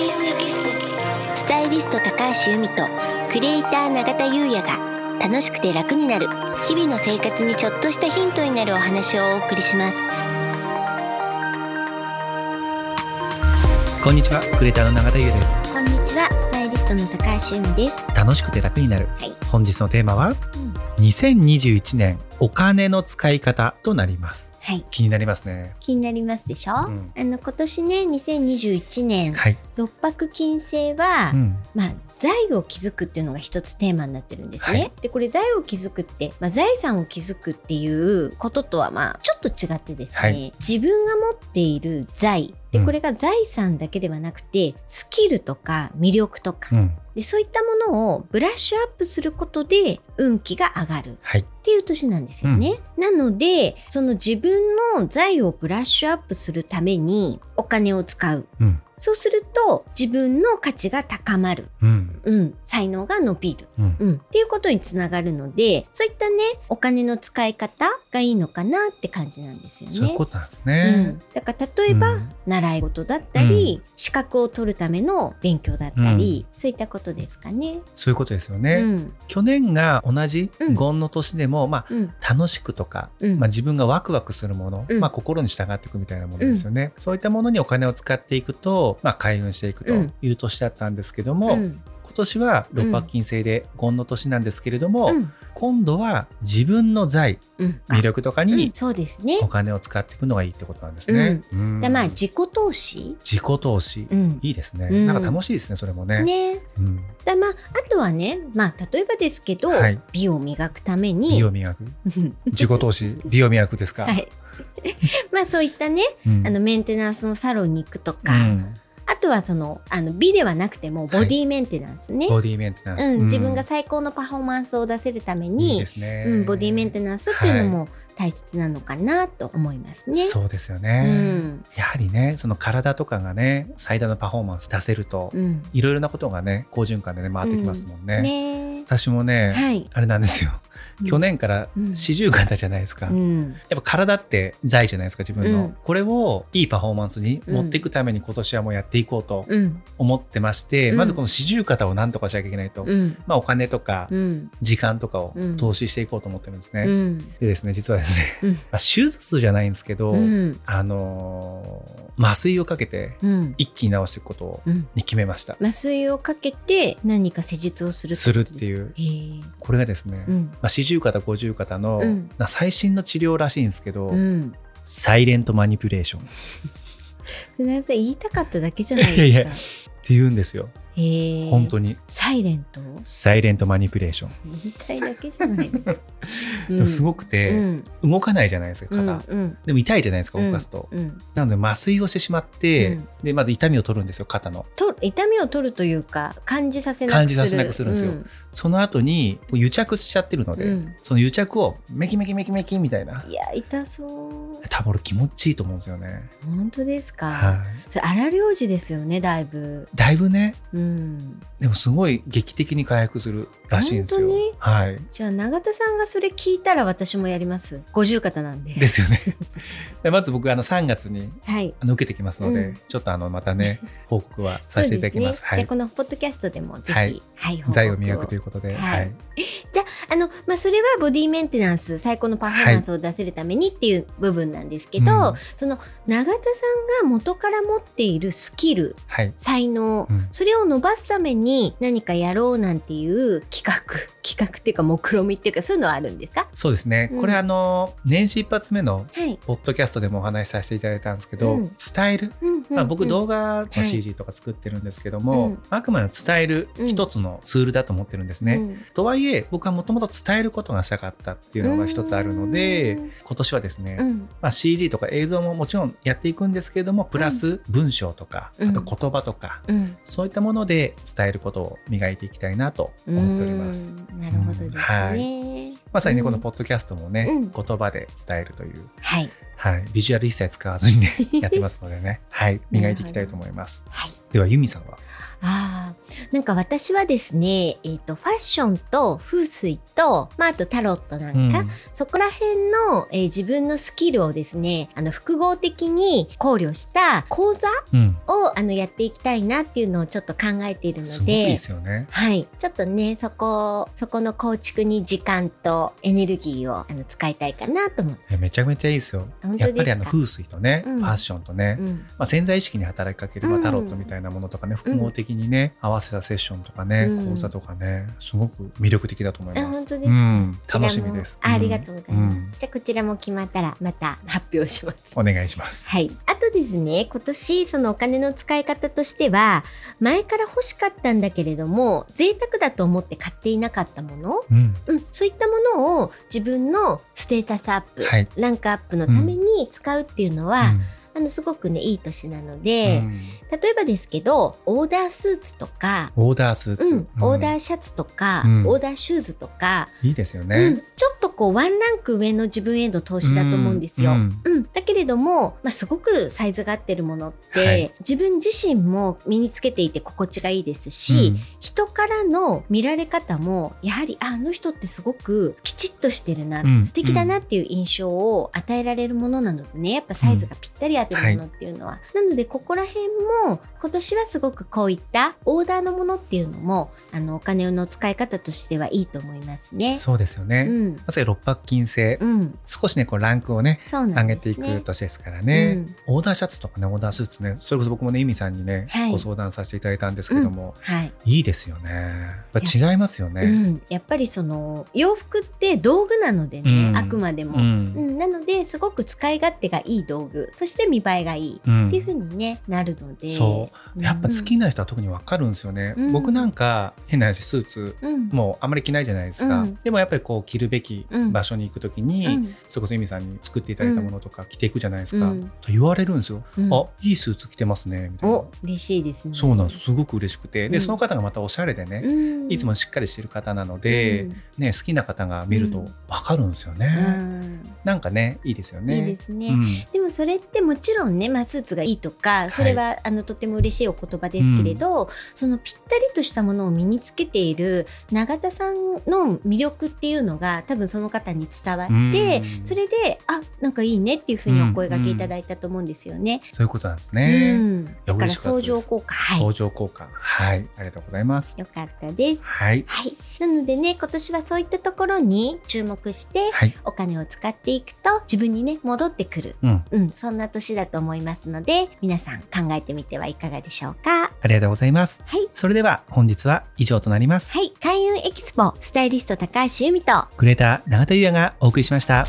優也ギススタイリスト高橋由美とクリエイター永田優也が楽しくて楽になる日々の生活にちょっとしたヒントになるお話をお送りします。こんにちはクリエイターの永田優也です。こんにちはスタイリストの高橋由美です。楽しくて楽になる、はい。本日のテーマは、2021年お金の使い方となりますはい。気になりますね。気になりますでしょ、ん。あの今年ね2021年はい、六白金星は、うん、まあ財を築くっていうのが一つテーマになってるんですね。はい。でこれ財を築くって、まあ、財産を築くっていうこととはまあちょっと違ってですね、はい。自分が持っている財。でうん。これが財産だけではなくて、スキルとか魅力とか、うん、でそういったものをブラッシュアップすることで運気が上がる。はい、っていう年なんですよね。なのでその自分分の財をブラッシュアップするためにお金を使う。うん、そうすると自分の価値が高まる。うん、うん、才能が伸びる、うん、うん、っていうことにつながるのでそういったねお金の使い方がいいのかなって感じなんですよね。そういうことなんですうねん、。だから例えば、うん。習い事だったり、資格を取るための勉強だったり、そういったことですかね。そういうことですよね。うん。去年が同じうんゴンの年でも、まあうん。楽しくとか、うん。まあ、自分がワクワクするもの、うん。まあ、心に従っていくみたいなものですよね、そういったものにお金を使っていくと、まあ、開運していくという年だったんですけども、うん今年は六白金星でゴンの年なんですけれども、うん。今度は自分の財うん。魅力とかうんにそうですね。お。金を使っていくのがいいってことなんですね。うん。でまあ自己投資、自己投資、うん。いいですね、うん。なんか楽しいですねそれもね。ね。うん、だまああとはねまあ例えばですけど、はい。美を磨くために。美を磨く？う ん自己投資。美を磨くですか？はい。まあそういったね、うん。あのメンテナンスのサロンに行くとうか、ん。あとはそのあの美ではなくてもボディメンテナンスね、ボディメンテナンス、うん、うん。自分が最高のパフォーマンスを出せるためいいに、ですね、うん、ボディメンテナンスっていうのも大切なのかなと思いますね。そうですようね、ん。やはりねその体とかがね最大のパフォーマンス出せると、うん。いろいろなことがね好循環でね回ってきますもんね。ね。私もね、はい。あれなんですよ、うん去年からうん。四十肩じゃないですか、うん。やっぱ体って財じゃないですか自分の、うん。これをいいパフォーマンスに持っていくために今年はもうやっていこうとうん。思ってまして、うん。まずこの四十肩をなんとかしなきゃいけないと、うん。まあお金とかうん。時間とかをうん。投資していこうと思ってるんですね。うん。でですね実はですね、うん。まあ手術じゃないんですけど、うん。あのー麻酔をかけてうん。一気に治していくことうん。に決めました。麻酔をかけて何か施術をするするっていう。これがですね、うん。まあ、四十肩五十肩の、うん。な最新の治療らしいんですけど、うん。サイレントマニピュレーション。っすみません言いたかっただけじゃないですか。いやいやて言うんですよ、へえ。本当に。サイレント？サイレントマニピュレーション、言いたいだけじゃないです ごくくて、うん。動かないじゃないですか肩、うん。でも痛いじゃないですか動かすと、うん、なので麻酔をしてしまって、うん。でまず痛みを取るんですよ肩の。と痛みを取るというか感じさせなくする。感じさせなくするんですよ。その後に癒着しちゃってるので、うん。その癒着をメキメキメキメキみたいな。うんいや痛そう。多分俺気持ちいいと思うんですよね、本当ですか、はい。それ荒療治ですよねだいぶ。だいぶね。うんでもすごい劇的に回復する。らしいんですよ。はい。じゃあ永田さんがそれ聞いたら私もやります。五十肩なんで。ですよね。でまず僕あの3月にはい。あの受けてきますので、うん。ちょっとあのまたね 報告はさせていただきます。すね。はい。じゃあこのポッドキャストでもぜひ、ははいい、報告財を磨くということで、はい。はい。じゃああの、まあ、それはボディメンテナンス最高のパフォーマンスを出せるためにっていう部分なんですけど、うん。その永田さんが元から持っているスキルはい。才能、うん。それを伸ばすために何かやろうなんていう企画。企画っていうか目論見っていうかそういうのはあるんですか？そうですね、うん。これあの年始一発目のはい、ポッドキャストでもお話しさせていただいたんですけど、うん。伝える。うんうんまあ、僕動画のはい CG とか作ってるんですけども、うん。あくまで伝える一つのツールだと思ってるんですね。うん。とはいえ僕はもともと伝えることがしたかったっていうのが一つあるのでうん。今年はですね、うん。まあ、CG とか映像ももちろんやっていくんですけれどもプラス文章とか、うん。あと言葉とか、うん。そういったもので伝えることを磨いていきたいなと思っております。うんなるほどですね、はまさにね、このポッドキャストもね、うん。言葉で伝えるという、はい。はい、ビジュアル一切使わずにね やってますのでね、はい、磨いていきたいと思います。はいではユミさんは？ああなんか私はですね、えっ、と、ファッションと風水と、まあ、あとタロットなんか、うんそこら辺の、えー自分のスキルをですね、あの、複合的に考慮した講座うん。を、あの、やっていきたいなっていうのをちょっと考えているのですごくいいで、すよね。はい。ちょっとね、そこ、そこの構築に時間とエネルギーをあの使いたいかなと思う。えめちゃめちゃいいですよ。やっぱりあの風水とね、うんファッションとね、うん。まあ、潜在意識に働きかける、まあ、うんタロットみたいなものとかね、複合的にね、合わせたセッションとかね、うん講座とかね、すごく魅力的だと思いあ、ます。本当です楽しみです。あありがとうございます。うんじゃあこちらも決まったらまた発表します。お願いします。はい。あとですね、今年そのお金の使い方としては、前から欲しかったんだけれども、贅沢だと思って買っていなかったもの、うん、うん、そういったものを自分のステータスアップ、はい。ランクアップのために使うっていうのは、うんあのすごくねいい年なので、うん。例えばですけどオーダースーツとか、オーダースーツ、うん、オーダーシャツとか、うん。オーダーシューズとか、いいですようんね。ちょっとこうワンランク上の自分への投資だと思うんですよ。ううん。んだけれども、まあ、すごくサイズが合ってるものって、はい。自分自身も身につけていて心地がいいですし、人からの見られ方もやはりああの人ってすごくきちっとしてるな、うん。素敵だなっていう印象を与えられるものなのでね。やっぱサイズがぴったり合ってるものっていうのは、なのでここら辺も今年はすごくこういったオーダーのものっていうのもあのお金の使い方としてはいいと思いますね。そうですよね。うん、まさに六白金星、うん、少しねこうランクをねそうなん上げてい。く年ですからね、オーダーシャツとかねオーダースーツ。ねそれこそ僕もね由美さんにね、はい。ご相談させていただいたんですけども、はい、いいですよね。やっぱ違いますよね、うん、やっぱりその洋服って道具なのでね、うん。あくまでも、ううん。んなのですごく使い勝手がいい道具。そして見栄えがいい。うん。っていう風に、ねなるので。そう。やっぱ好きな人は特にわかるんですよね、うん。僕なんか変な話スーツうん、うんもうあんまり着ないじゃないですか、うん。でもやっぱりこう着るべき場所に行く時に、うん。それこそ由美さんに作っていただいたものとか着ていくじゃないですか、うん。と言われるんですよ、うん。あいいスーツ着てますねみたいな。お嬉しいですね。そうなんです。すごく嬉しくて。で、うん。その方がまたおしゃれでね、うん。いつもしっかりしてる方なので、うん。ね、好きな方が見るとうん。わかるんですようね、ん。なんかねいいですよね。いいですね、うん。でもそれってもちろんね、まあ、スーツがいいとかそれは、あのとても嬉しいお言葉ですけれど、そのぴったりとしたものを身につけている永田さんの魅力っていうのが多分その方に伝わって、うん。それであなんかいいねっていうふうにお声掛けいただいたと思うんですよね。そういうことなんですうね、ん、だから相乗効果。はい。相乗効果。はい。ありがとうございます。よかったです。はい。はい、なのでね今年はそういったところに注目してはい。お金を使っていくと自分にね戻ってくる、うん。うん、そんな年だと思いますので皆さん考えてみてはいかがでしょうか。ありがとうございます。はい。それでは本日は以上となります。はい、開運エキスポスタイリスト高橋由美とクレーター永田優也がお送りしました。